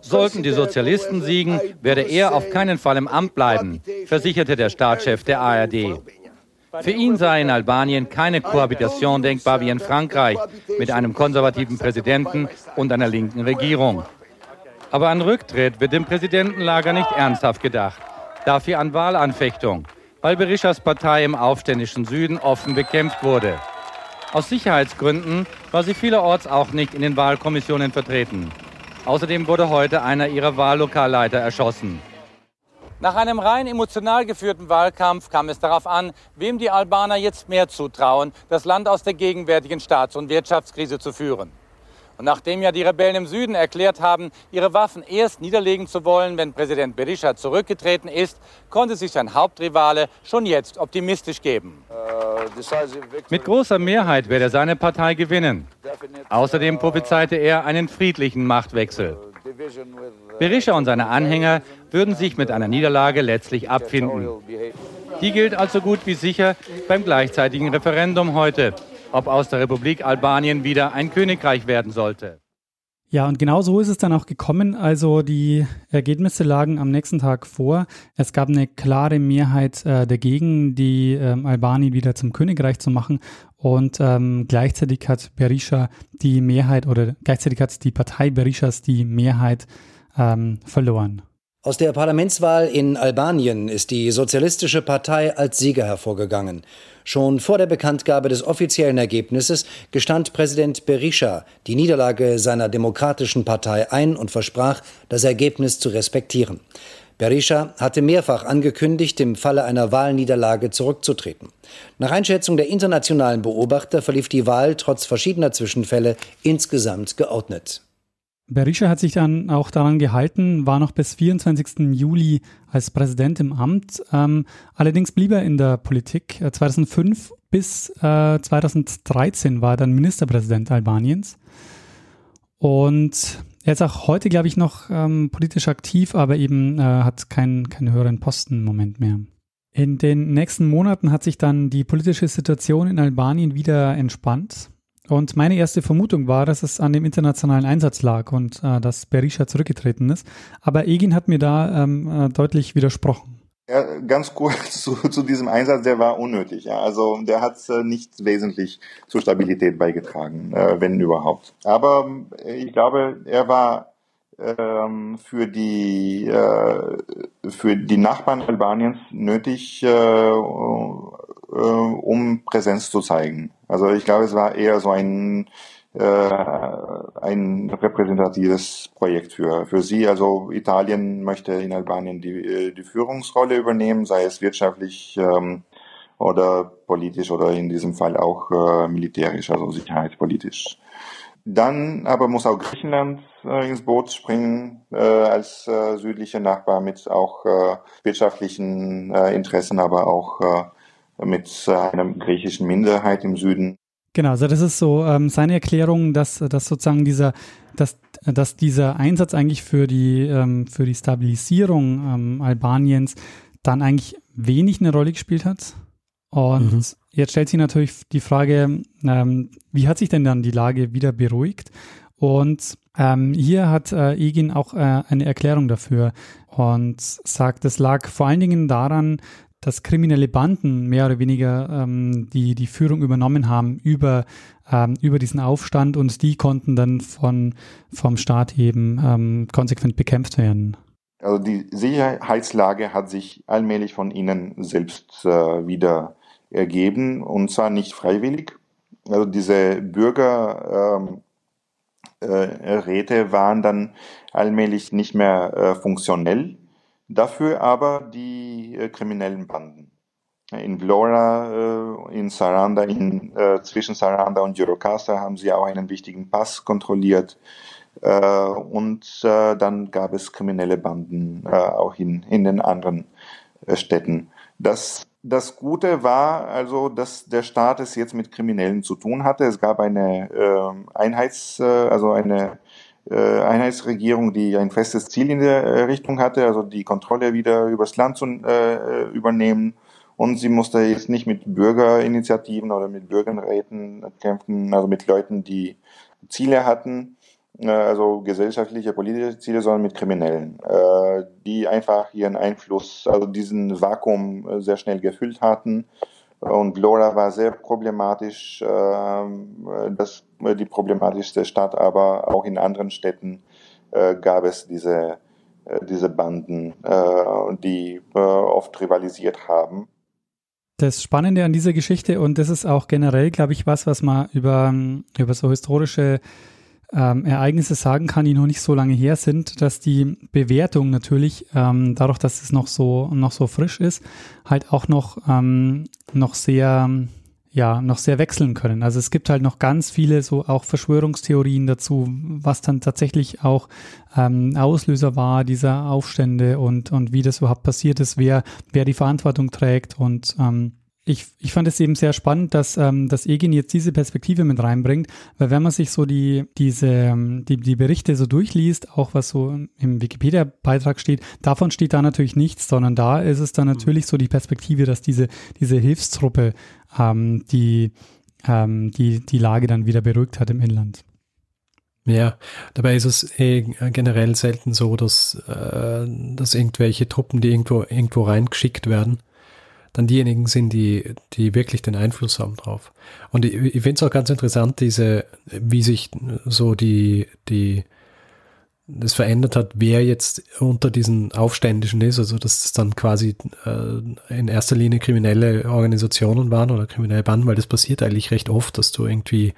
Speaker 10: Sollten die Sozialisten siegen, werde er auf keinen Fall im Amt bleiben, versicherte der Staatschef der ARD. Für ihn sei in Albanien keine Kohabitation denkbar wie in Frankreich mit einem konservativen Präsidenten und einer linken Regierung. Aber an Rücktritt wird dem Präsidentenlager nicht ernsthaft gedacht. Dafür an Wahlanfechtung, weil Berishas Partei im aufständischen Süden offen bekämpft wurde. Aus Sicherheitsgründen war sie vielerorts auch nicht in den Wahlkommissionen vertreten. Außerdem wurde heute einer ihrer Wahllokalleiter erschossen. Nach einem rein emotional geführten Wahlkampf kam es darauf an, wem die Albaner jetzt mehr zutrauen, das Land aus der gegenwärtigen Staats- und Wirtschaftskrise zu führen. Und nachdem ja die Rebellen im Süden erklärt haben, ihre Waffen erst niederlegen zu wollen, wenn Präsident Berisha zurückgetreten ist, konnte sich sein Hauptrivale schon jetzt optimistisch geben. Mit großer Mehrheit werde seine Partei gewinnen. Außerdem prophezeite er einen friedlichen Machtwechsel. Berisha und seine Anhänger würden sich mit einer Niederlage letztlich abfinden. Die gilt also gut wie sicher beim gleichzeitigen Referendum heute, ob aus der Republik Albanien wieder ein Königreich werden sollte.
Speaker 2: Ja, und genau so ist es dann auch gekommen. Also die Ergebnisse lagen am nächsten Tag vor. Es gab eine klare Mehrheit äh, dagegen, die ähm, Albanien wieder zum Königreich zu machen. Und ähm, gleichzeitig hat Berisha die Mehrheit oder gleichzeitig hat die Partei Berishas die Mehrheit ähm, verloren.
Speaker 11: Aus der Parlamentswahl in Albanien ist die Sozialistische Partei als Sieger hervorgegangen. Schon vor der Bekanntgabe des offiziellen Ergebnisses gestand Präsident Berisha die Niederlage seiner demokratischen Partei ein und versprach, das Ergebnis zu respektieren. Berisha hatte mehrfach angekündigt, im Falle einer Wahlniederlage zurückzutreten. Nach Einschätzung der internationalen Beobachter verlief die Wahl trotz verschiedener Zwischenfälle insgesamt geordnet.
Speaker 2: Berisha hat sich dann auch daran gehalten, war noch bis 24. Juli als Präsident im Amt. Ähm, allerdings blieb er in der Politik. 2005 äh, bis äh, 2013 war er dann Ministerpräsident Albaniens. Und er ist auch heute, glaube ich, noch ähm, politisch aktiv, aber eben äh, hat keinen, keinen höheren Posten im Moment mehr. In den nächsten Monaten hat sich dann die politische Situation in Albanien wieder entspannt. Und meine erste Vermutung war, dass es an dem internationalen Einsatz lag und äh, dass Berisha zurückgetreten ist. Aber Egin hat mir da ähm, äh, deutlich widersprochen.
Speaker 3: Ja, ganz kurz <laughs> zu, zu diesem Einsatz, der war unnötig. Ja. Also der hat äh, nicht wesentlich zur Stabilität beigetragen, äh, wenn überhaupt. Aber äh, ich glaube, er war ähm, für die äh, für die Nachbarn Albaniens nötig, äh, äh, um Präsenz zu zeigen. Also ich glaube, es war eher so ein äh, ein repräsentatives Projekt für, für sie. Also Italien möchte in Albanien die, äh, die Führungsrolle übernehmen, sei es wirtschaftlich ähm, oder politisch oder in diesem Fall auch äh, militärisch, also sicherheitspolitisch. Dann aber muss auch Griechenland äh, ins Boot springen äh, als äh, südlicher Nachbar mit auch äh, wirtschaftlichen äh, Interessen, aber auch äh, mit einer griechischen Minderheit im Süden.
Speaker 2: Genau, also das ist so ähm, seine Erklärung, dass, dass sozusagen dieser, dass, dass dieser Einsatz eigentlich für die, ähm, für die Stabilisierung ähm, Albaniens dann eigentlich wenig eine Rolle gespielt hat. Und mhm. Jetzt stellt sich natürlich die Frage, ähm, wie hat sich denn dann die Lage wieder beruhigt? Und ähm, hier hat äh, Egin auch äh, eine Erklärung dafür und sagt, es lag vor allen Dingen daran, dass kriminelle Banden mehr oder weniger ähm, die, die Führung übernommen haben über, ähm, über diesen Aufstand und die konnten dann von, vom Staat eben ähm, konsequent bekämpft werden.
Speaker 3: Also die Sicherheitslage hat sich allmählich von ihnen selbst äh, wieder ergeben und zwar nicht freiwillig. Also diese Bürgerräte ähm, äh, waren dann allmählich nicht mehr äh, funktionell, dafür aber die äh, kriminellen Banden. In Vlora, äh, in Saranda, in, äh, zwischen Saranda und Jurocasta haben sie auch einen wichtigen Pass kontrolliert. Äh, und dann gab es kriminelle Banden auch in, in den anderen Städten. Das das Gute war also, dass der Staat es jetzt mit Kriminellen zu tun hatte. Es gab eine äh, Einheits, äh, also eine äh, Einheitsregierung, die ein festes Ziel in der äh, Richtung hatte, also die Kontrolle wieder übers Land zu äh, übernehmen. Und sie musste jetzt nicht mit Bürgerinitiativen oder mit Bürgerräten kämpfen, also mit Leuten, die Ziele hatten, äh, also gesellschaftliche, politische Ziele, sondern mit Kriminellen, äh, die einfach ihren Einfluss, also diesen Vakuum äh, sehr schnell gefüllt hatten. Und Lora war sehr problematisch, das die problematischste Stadt, aber auch in anderen Städten gab es diese, diese Banden, die oft rivalisiert haben.
Speaker 2: Das Spannende an dieser Geschichte, und das ist auch generell, glaube ich, was, was man über, über so historische ähm, Ereignisse sagen kann, die noch nicht so lange her sind, dass die Bewertung natürlich, ähm, dadurch, dass es noch so, noch so frisch ist, halt auch noch, ähm, noch sehr, ja, noch sehr wechseln können. Also es gibt halt noch ganz viele so auch Verschwörungstheorien dazu, was dann tatsächlich auch ähm, Auslöser war dieser Aufstände und, und wie das überhaupt passiert ist, wer, wer die Verantwortung trägt und ähm, ich, ich fand es eben sehr spannend, dass, ähm, dass Egin jetzt diese Perspektive mit reinbringt, weil wenn man sich so die, diese, ähm, die, die Berichte so durchliest, auch was so im Wikipedia-Beitrag steht, davon steht da natürlich nichts, sondern da ist es dann natürlich so die Perspektive, dass diese, diese Hilfstruppe ähm, die, ähm, die, die Lage dann wieder beruhigt hat im Inland.
Speaker 1: Ja, dabei ist es eh generell selten so, dass, äh, dass irgendwelche Truppen, die irgendwo, irgendwo reingeschickt werden, dann diejenigen sind, die, die wirklich den Einfluss haben drauf. Und ich, ich finde es auch ganz interessant, diese, wie sich so die, die, das verändert hat, wer jetzt unter diesen Aufständischen ist, also dass es dann quasi äh, in erster Linie kriminelle Organisationen waren oder kriminelle Banden, weil das passiert eigentlich recht oft, dass du irgendwie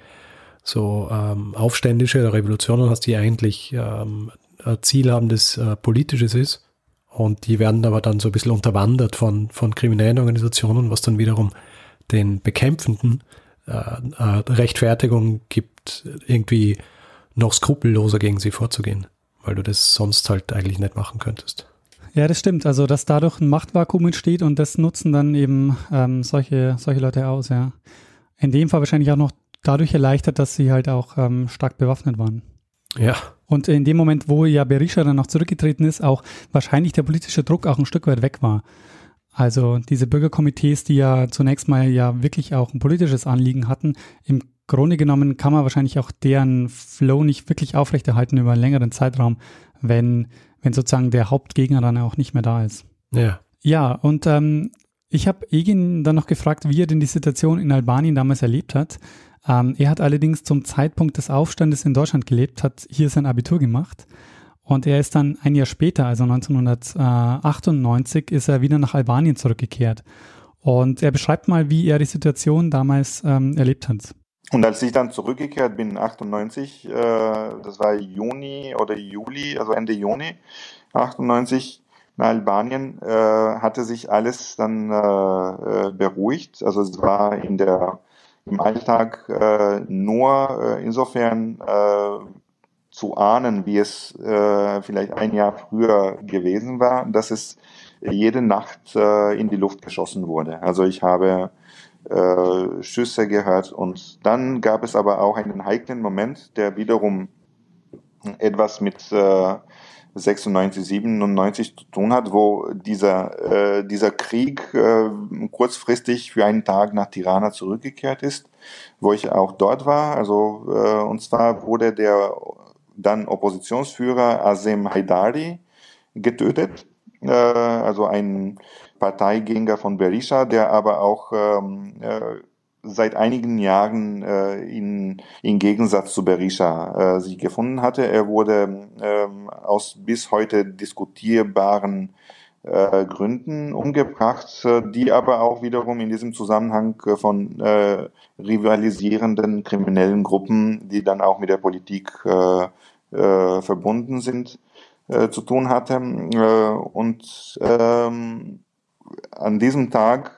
Speaker 1: so ähm, Aufständische Revolutionen hast, die eigentlich ähm, ein Ziel haben, das äh, politisches ist und die werden aber dann so ein bisschen unterwandert von, von kriminellen Organisationen, was dann wiederum den Bekämpfenden äh, äh, Rechtfertigung gibt, irgendwie noch skrupelloser gegen sie vorzugehen, weil du das sonst halt eigentlich nicht machen könntest.
Speaker 2: Ja, das stimmt. Also, dass dadurch ein Machtvakuum entsteht und das nutzen dann eben ähm, solche, solche Leute aus, ja. In dem Fall wahrscheinlich auch noch dadurch erleichtert, dass sie halt auch ähm, stark bewaffnet waren.
Speaker 1: Ja.
Speaker 2: Und in dem Moment, wo ja Berisha dann noch zurückgetreten ist, auch wahrscheinlich der politische Druck auch ein Stück weit weg war. Also diese Bürgerkomitees, die ja zunächst mal ja wirklich auch ein politisches Anliegen hatten, im Grunde genommen kann man wahrscheinlich auch deren Flow nicht wirklich aufrechterhalten über einen längeren Zeitraum, wenn, wenn sozusagen der Hauptgegner dann auch nicht mehr da ist.
Speaker 1: Ja.
Speaker 2: Ja, und ähm, ich habe Egin dann noch gefragt, wie er denn die Situation in Albanien damals erlebt hat. Ähm, er hat allerdings zum Zeitpunkt des Aufstandes in Deutschland gelebt, hat hier sein Abitur gemacht und er ist dann ein Jahr später, also 1998, ist er wieder nach Albanien zurückgekehrt. Und er beschreibt mal, wie er die Situation damals ähm, erlebt hat.
Speaker 3: Und als ich dann zurückgekehrt bin, 98, äh, das war Juni oder Juli, also Ende Juni 98, nach Albanien, äh, hatte sich alles dann äh, äh beruhigt. Also es war in der im Alltag äh, nur äh, insofern äh, zu ahnen, wie es äh, vielleicht ein Jahr früher gewesen war, dass es jede Nacht äh, in die Luft geschossen wurde. Also ich habe äh, Schüsse gehört und dann gab es aber auch einen heiklen Moment, der wiederum etwas mit 96, 97 zu tun hat, wo dieser, äh, dieser Krieg äh, kurzfristig für einen Tag nach Tirana zurückgekehrt ist, wo ich auch dort war. Also, äh, und zwar wurde der dann Oppositionsführer Azem Haidari getötet, äh, also ein Parteigänger von Berisha, der aber auch ähm, äh, seit einigen Jahren äh, in, in Gegensatz zu Berisha äh, sich gefunden hatte. Er wurde ähm, aus bis heute diskutierbaren äh, Gründen umgebracht, äh, die aber auch wiederum in diesem Zusammenhang äh, von äh, rivalisierenden kriminellen Gruppen, die dann auch mit der Politik äh, äh, verbunden sind, äh, zu tun hatte. Äh, und ähm, an diesem Tag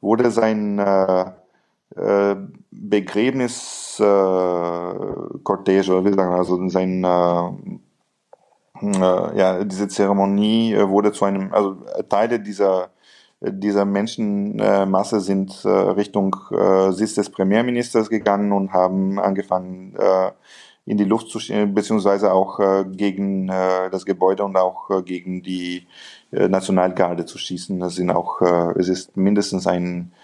Speaker 3: wurde sein äh, Begräbnis äh, oder wie sagen also sein äh, äh, ja, diese Zeremonie äh, wurde zu einem, also Teile dieser dieser Menschenmasse sind äh, Richtung äh, Sitz des Premierministers gegangen und haben angefangen, äh, in die Luft zu stehen, beziehungsweise auch äh, gegen äh, das Gebäude und auch äh, gegen die äh, Nationalgarde zu schießen. Das sind auch, äh, es ist mindestens ein, äh,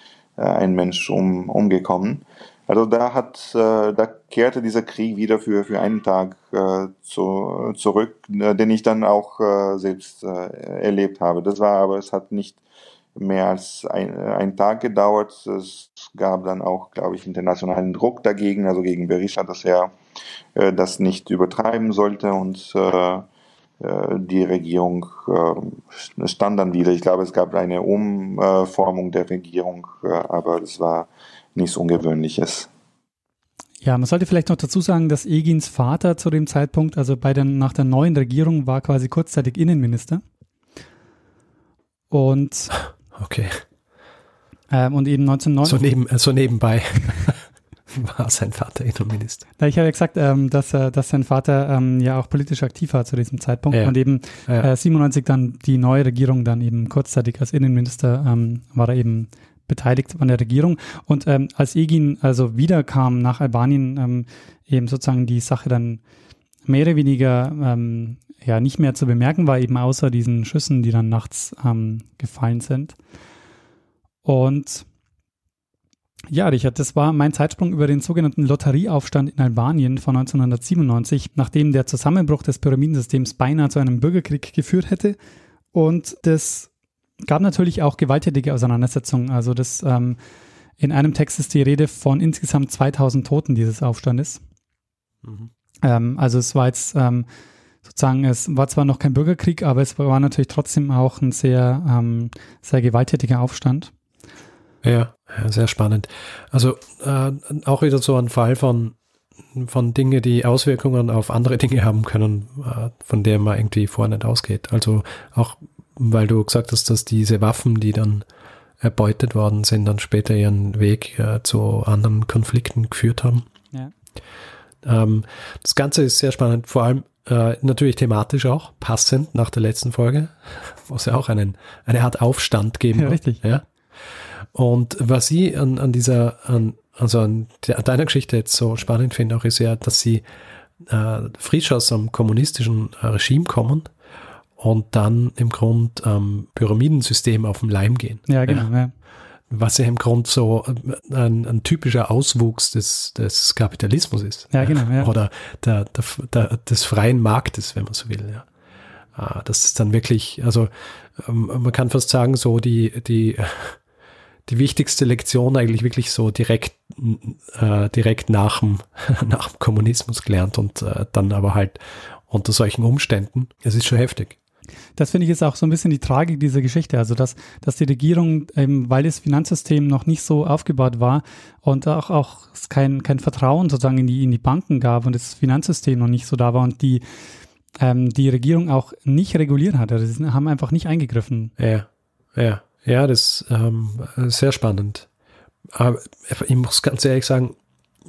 Speaker 3: ein Mensch um, umgekommen. Also da hat, äh, da kehrte dieser Krieg wieder für, für einen Tag äh, zu, zurück, äh, den ich dann auch äh, selbst äh, erlebt habe. Das war aber, es hat nicht mehr als ein, ein Tag gedauert. Es gab dann auch, glaube ich, internationalen Druck dagegen, also gegen Berisha, dass er äh, das nicht übertreiben sollte und äh, äh, die Regierung äh, stand dann wieder. Ich glaube, es gab eine Umformung der Regierung, äh, aber das war nichts Ungewöhnliches.
Speaker 2: Ja, man sollte vielleicht noch dazu sagen, dass Egins Vater zu dem Zeitpunkt, also bei der, nach der neuen Regierung, war quasi kurzzeitig Innenminister. Und
Speaker 1: okay.
Speaker 2: Ähm, und eben 1990.
Speaker 1: So, neben, so nebenbei. <laughs> <laughs> war sein Vater Innenminister.
Speaker 2: Ich habe ja gesagt, ähm, dass, äh, dass sein Vater ähm, ja auch politisch aktiv war zu diesem Zeitpunkt
Speaker 1: Ja.
Speaker 2: und eben
Speaker 1: Ja.
Speaker 2: äh, 97 dann die neue Regierung dann eben kurzzeitig als Innenminister ähm, war er eben beteiligt an der Regierung und ähm, als Egin also wiederkam nach Albanien ähm, eben sozusagen die Sache dann mehr oder weniger ähm, ja nicht mehr zu bemerken war eben außer diesen Schüssen, die dann nachts ähm, gefallen sind und ja, Richard, das war mein Zeitsprung über den sogenannten Lotterieaufstand in Albanien von 1997, nachdem der Zusammenbruch des Pyramidensystems beinahe zu einem Bürgerkrieg geführt hätte. Und das gab natürlich auch gewalttätige Auseinandersetzungen. Also das ähm, in einem Text ist die Rede von insgesamt 2000 Toten dieses Aufstandes.
Speaker 1: Mhm.
Speaker 2: Ähm, also es war jetzt ähm, sozusagen, es war zwar noch kein Bürgerkrieg, aber es war natürlich trotzdem auch ein sehr, ähm, sehr gewalttätiger Aufstand.
Speaker 1: Ja, sehr spannend. Also äh, auch wieder so ein Fall von, von Dinge, die Auswirkungen auf andere <laughs> Dinge haben können, äh, von der man irgendwie vorher nicht ausgeht. Also auch, weil du gesagt hast, dass diese Waffen, die dann erbeutet worden sind, dann später ihren Weg äh, zu anderen Konflikten geführt haben.
Speaker 2: Ja.
Speaker 1: Ähm, das Ganze ist sehr spannend, vor allem äh, natürlich thematisch auch, passend nach der letzten Folge, <laughs> wo es ja auch einen, eine Art Aufstand geben
Speaker 2: Ja,
Speaker 1: wird.
Speaker 2: richtig.
Speaker 1: Ja. Und was ich an, an dieser, an, also an der, deiner Geschichte jetzt so spannend finde, auch ist ja, dass sie äh, frisch aus einem kommunistischen äh, Regime kommen und dann im Grund ähm, Pyramidensystem auf den Leim gehen.
Speaker 2: Ja, genau. Ja.
Speaker 1: Was ja im Grund so äh, ein, ein typischer Auswuchs des, des Kapitalismus ist.
Speaker 2: Ja, genau, ja.
Speaker 1: Oder der, der, der, des freien Marktes, wenn man so will. Ja. Ah, Das ist dann wirklich, also ähm, man kann fast sagen, so die, die, die wichtigste Lektion eigentlich wirklich so direkt, äh, direkt nach dem, <laughs> nach dem Kommunismus gelernt und äh, dann aber halt unter solchen Umständen. Es ist schon heftig.
Speaker 2: Das finde ich ist auch so ein bisschen die Tragik dieser Geschichte. Also, dass, dass die Regierung, eben, weil das Finanzsystem noch nicht so aufgebaut war und auch, auch kein, kein Vertrauen sozusagen in die, in die Banken gab und das Finanzsystem noch nicht so da war und die, ähm, die Regierung auch nicht reguliert hat. Also, sie haben einfach nicht eingegriffen.
Speaker 1: Ja, ja, ja, das ist ähm, sehr spannend. Aber ich muss ganz ehrlich sagen,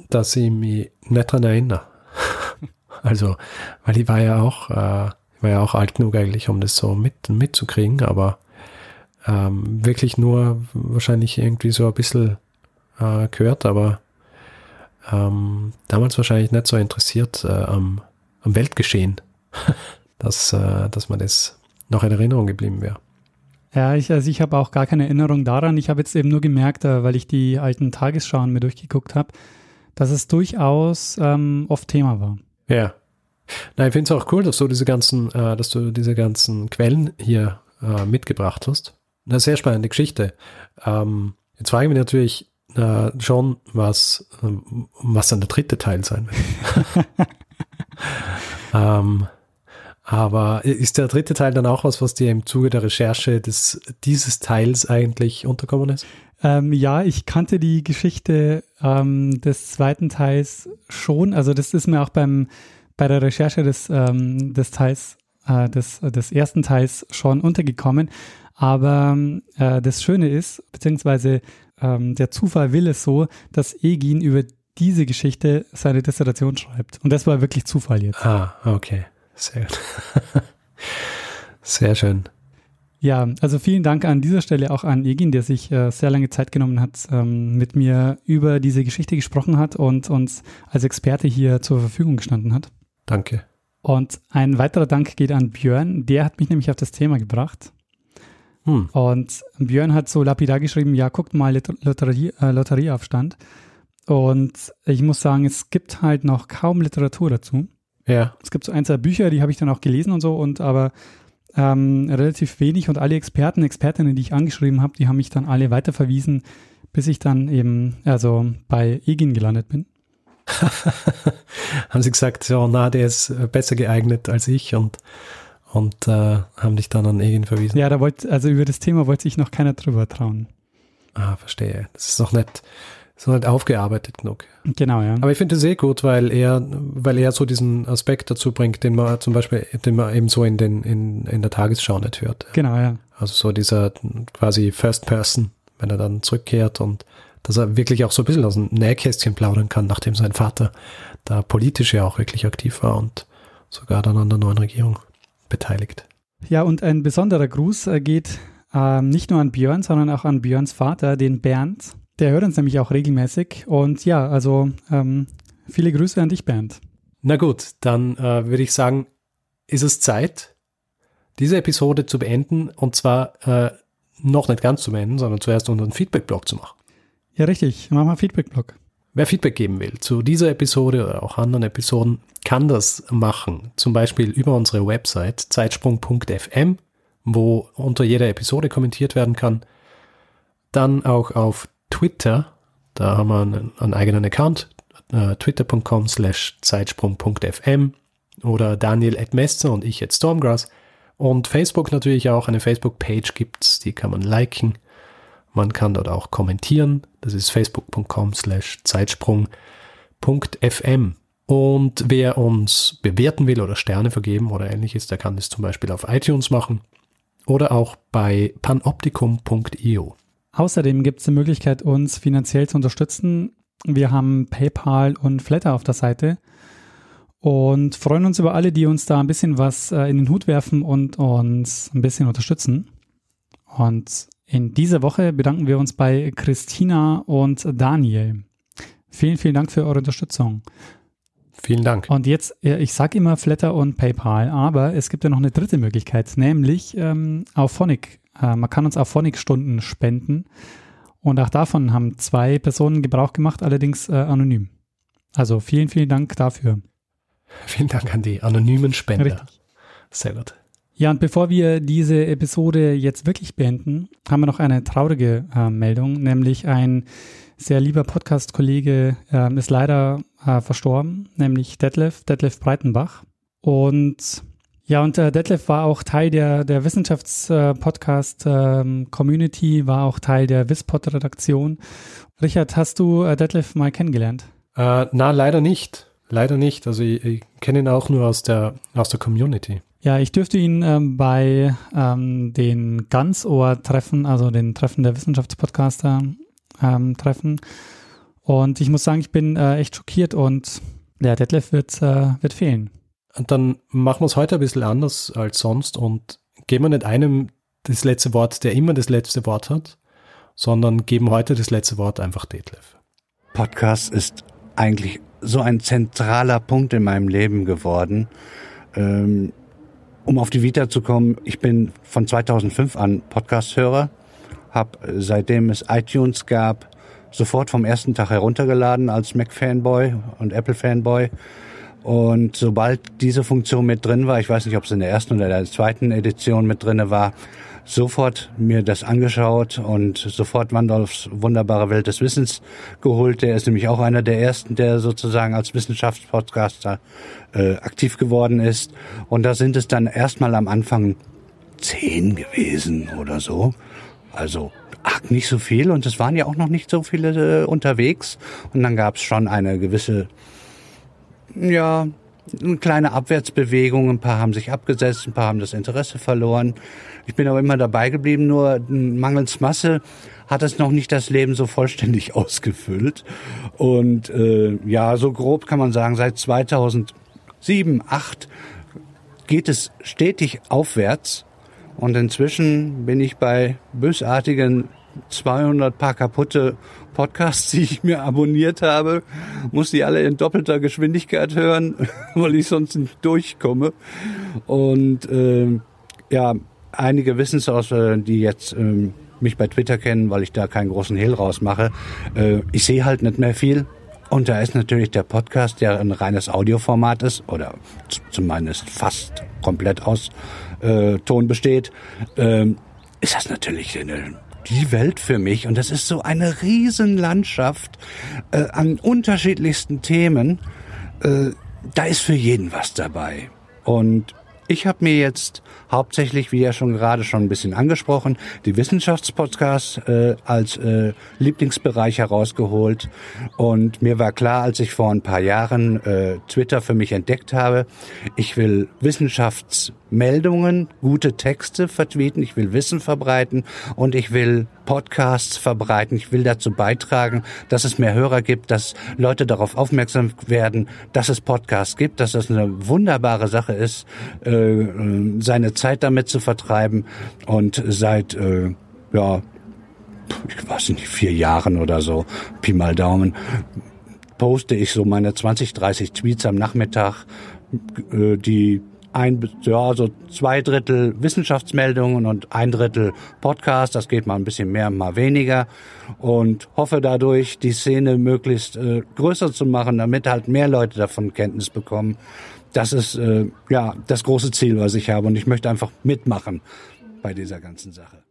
Speaker 1: dass ich mich nicht dran erinnere. <laughs> also, weil ich war ja auch, äh, war ja auch alt genug eigentlich, um das so mit, mitzukriegen, aber ähm, wirklich nur wahrscheinlich irgendwie so ein bisschen äh, gehört, aber ähm, damals wahrscheinlich nicht so interessiert äh, am, am Weltgeschehen. <laughs> dass, äh, dass man das noch in Erinnerung geblieben wäre.
Speaker 2: Ja, ich, also ich habe auch gar keine Erinnerung daran. Ich habe jetzt eben nur gemerkt, äh, weil ich die alten Tagesschauen mir durchgeguckt habe, dass es durchaus ähm, oft Thema war.
Speaker 1: Ja. Na, ich finde es auch cool, dass du diese ganzen, äh, dass du diese ganzen Quellen hier äh, mitgebracht hast. Eine sehr spannende Geschichte. Ähm, jetzt frage ich mich natürlich äh, schon, was, ähm, was dann der dritte Teil sein wird. <laughs> ähm, aber ist der dritte Teil dann auch was, was dir im Zuge der Recherche des, dieses Teils eigentlich unterkommen ist?
Speaker 2: Ähm, ja, ich kannte die Geschichte ähm, des zweiten Teils schon. Also das ist mir auch beim, bei der Recherche des, ähm, des Teils, äh, des, des ersten Teils schon untergekommen. Aber äh, das Schöne ist, beziehungsweise ähm, der Zufall will es so, dass Egin über diese Geschichte seine Dissertation schreibt. Und das war wirklich Zufall jetzt.
Speaker 1: Ah, okay. Sehr gut. <laughs> Sehr schön.
Speaker 2: Ja, also vielen Dank an dieser Stelle auch an Egin, der sich äh, sehr lange Zeit genommen hat, ähm, mit mir über diese Geschichte gesprochen hat und uns als Experte hier zur Verfügung gestanden hat.
Speaker 1: Danke.
Speaker 2: Und ein weiterer Dank geht an Björn, der hat mich nämlich auf das Thema gebracht. Hm. Und Björn hat so lapidar geschrieben, ja, guckt mal Lotterie, äh, Lotterieaufstand. Und ich muss sagen, es gibt halt noch kaum Literatur dazu.
Speaker 1: Ja.
Speaker 2: Es gibt so ein, zwei Bücher, die habe ich dann auch gelesen und so, und aber ähm, relativ wenig und alle Experten, Expertinnen, die ich angeschrieben habe, die haben mich dann alle weiterverwiesen, bis ich dann eben also bei Egin gelandet bin. <laughs>
Speaker 1: haben sie gesagt, ja, na, der ist äh, besser geeignet als ich und, und äh, haben dich dann an Egin verwiesen.
Speaker 2: Ja, da wollte, also über das Thema wollte sich noch keiner drüber trauen.
Speaker 1: Ah, verstehe. Das ist noch nicht, so nicht aufgearbeitet genug.
Speaker 2: Genau, ja.
Speaker 1: Aber ich finde es sehr gut, weil er, weil er so diesen Aspekt dazu bringt, den man zum Beispiel, den man eben so in den, in, in der Tagesschau nicht hört.
Speaker 2: Genau, ja.
Speaker 1: Also so dieser quasi First Person, wenn er dann zurückkehrt und dass er wirklich auch so ein bisschen aus dem Nähkästchen plaudern kann, nachdem sein Vater da politisch ja auch wirklich aktiv war und sogar dann an der neuen Regierung beteiligt.
Speaker 2: Ja, und ein besonderer Gruß äh, geht äh, nicht nur an Björn, sondern auch an Björns Vater, den Bernd, der hört uns nämlich auch regelmäßig. Und ja, also ähm, viele Grüße an dich, Bernd.
Speaker 1: Na gut, dann äh, würde ich sagen, ist es Zeit, diese Episode zu beenden. Und zwar äh, noch nicht ganz zu beenden, sondern zuerst unseren Feedback-Blog zu machen.
Speaker 2: Ja, richtig. Machen wir Feedback-Blog.
Speaker 1: Wer Feedback geben will zu dieser Episode oder auch anderen Episoden, kann das machen. Zum Beispiel über unsere Website zeitsprung.fm, wo unter jeder Episode kommentiert werden kann. Dann auch auf Twitter. Da haben wir einen, einen eigenen Account, äh, twitter.com slash zeitsprung.fm oder Daniel Messer und ich at Stormgrass. Und Facebook natürlich auch, eine Facebook-Page gibt's, die kann man liken. Man kann dort auch kommentieren. Das ist facebook.com slash zeitsprung.fm. Und wer uns bewerten will oder Sterne vergeben oder ähnliches, der kann das zum Beispiel auf iTunes machen oder auch bei panoptikum.io.
Speaker 2: Außerdem gibt es die Möglichkeit, uns finanziell zu unterstützen. Wir haben PayPal und Flatter auf der Seite und freuen uns über alle, die uns da ein bisschen was äh, in den Hut werfen und uns ein bisschen unterstützen. Und in dieser Woche bedanken wir uns bei Christina und Daniel. Vielen, vielen Dank für eure Unterstützung.
Speaker 1: Vielen Dank.
Speaker 2: Und jetzt, ich sage immer Flatter und PayPal, aber es gibt ja noch eine dritte Möglichkeit, nämlich ähm, auf Phonic äh, man kann uns auch Phonic-Stunden spenden. Und auch davon haben zwei Personen Gebrauch gemacht, allerdings äh, anonym. Also vielen, vielen Dank dafür.
Speaker 1: Vielen Dank an die anonymen Spender.
Speaker 2: Richtig.
Speaker 1: Sehr gut.
Speaker 2: Ja, und bevor wir diese Episode jetzt wirklich beenden, haben wir noch eine traurige äh, Meldung, nämlich ein sehr lieber Podcast-Kollege äh, ist leider äh, verstorben, nämlich Detlef, Detlef Breitenbach. Und ja, und äh, Detlef war auch Teil der, der Wissenschafts-Podcast-Community, ähm, war auch Teil der Wispod-Redaktion. Richard, hast du äh, Detlef mal kennengelernt?
Speaker 1: Äh, na, leider nicht. Leider nicht. Also ich, ich kenne ihn auch nur aus der, aus der Community.
Speaker 2: Ja, ich dürfte ihn ähm, bei ähm, den Ganzohr-Treffen, also den Treffen der Wissenschaftspodcaster ähm, treffen. Und ich muss sagen, ich bin äh, echt schockiert und der Detlef wird, äh, wird fehlen.
Speaker 1: Dann machen wir es heute ein bisschen anders als sonst und geben wir nicht einem das letzte Wort, der immer das letzte Wort hat, sondern geben heute das letzte Wort einfach Detlef.
Speaker 12: Podcast ist eigentlich so ein zentraler Punkt in meinem Leben geworden. Ähm, um auf die Vita zu kommen, ich bin von 2005 an Podcast-Hörer, habe seitdem es iTunes gab, sofort vom ersten Tag heruntergeladen als Mac-Fanboy und Apple-Fanboy. Und sobald diese Funktion mit drin war, ich weiß nicht, ob es in der ersten oder der zweiten Edition mit drinne war, sofort mir das angeschaut und sofort Wandolfs wunderbare Welt des Wissens geholt. Der ist nämlich auch einer der ersten, der sozusagen als Wissenschaftspodcaster äh, aktiv geworden ist. Und da sind es dann erstmal am Anfang zehn gewesen oder so. Also ach, nicht so viel und es waren ja auch noch nicht so viele äh, unterwegs. Und dann gab es schon eine gewisse, ja, eine kleine Abwärtsbewegung. Ein paar haben sich abgesetzt, ein paar haben das Interesse verloren. Ich bin aber immer dabei geblieben, nur mangels Masse hat es noch nicht das Leben so vollständig <laughs> ausgefüllt. Und äh, ja, so grob kann man sagen, seit 2007, 2008 geht es stetig aufwärts. Und inzwischen bin ich bei bösartigen 200 paar kaputte Podcasts, die ich mir abonniert habe, muss die alle in doppelter Geschwindigkeit hören, <laughs> weil ich sonst nicht durchkomme. Und äh, ja, einige wissen es aus, die jetzt äh, mich bei Twitter kennen, weil ich da keinen großen Hehl rausmache. Äh, ich sehe halt nicht mehr viel. Und da ist natürlich der Podcast, der ein reines Audioformat ist, oder zumindest fast komplett aus äh, Ton besteht, äh, ist das natürlich eine die Welt für mich und das ist so eine Riesenlandschaft äh, an unterschiedlichsten Themen. Äh, da ist für jeden was dabei. Und ich habe mir jetzt hauptsächlich, wie ja schon gerade schon ein bisschen angesprochen, die Wissenschaftspodcasts äh, als äh, Lieblingsbereich herausgeholt. Und mir war klar, als ich vor ein paar Jahren äh, Twitter für mich entdeckt habe, ich will Wissenschaftsmeldungen, gute Texte vertweeten, ich will Wissen verbreiten und ich will Podcasts verbreiten. Ich will dazu beitragen, dass es mehr Hörer gibt, dass Leute darauf aufmerksam werden, dass es Podcasts gibt, dass das eine wunderbare Sache ist, äh, seine Zeit damit zu vertreiben. Und seit, äh, ja, ich weiß nicht, vier Jahren oder so, Pi mal Daumen, poste ich so meine 20, 30 Tweets am Nachmittag, äh, die ein, ja, so zwei Drittel Wissenschaftsmeldungen und ein Drittel Podcast. Das geht mal ein bisschen mehr, mal weniger. Und hoffe dadurch, die Szene möglichst äh, größer zu machen, damit halt mehr Leute davon Kenntnis bekommen das ist äh, ja das große Ziel, was ich habe. Und ich möchte einfach mitmachen bei dieser ganzen Sache.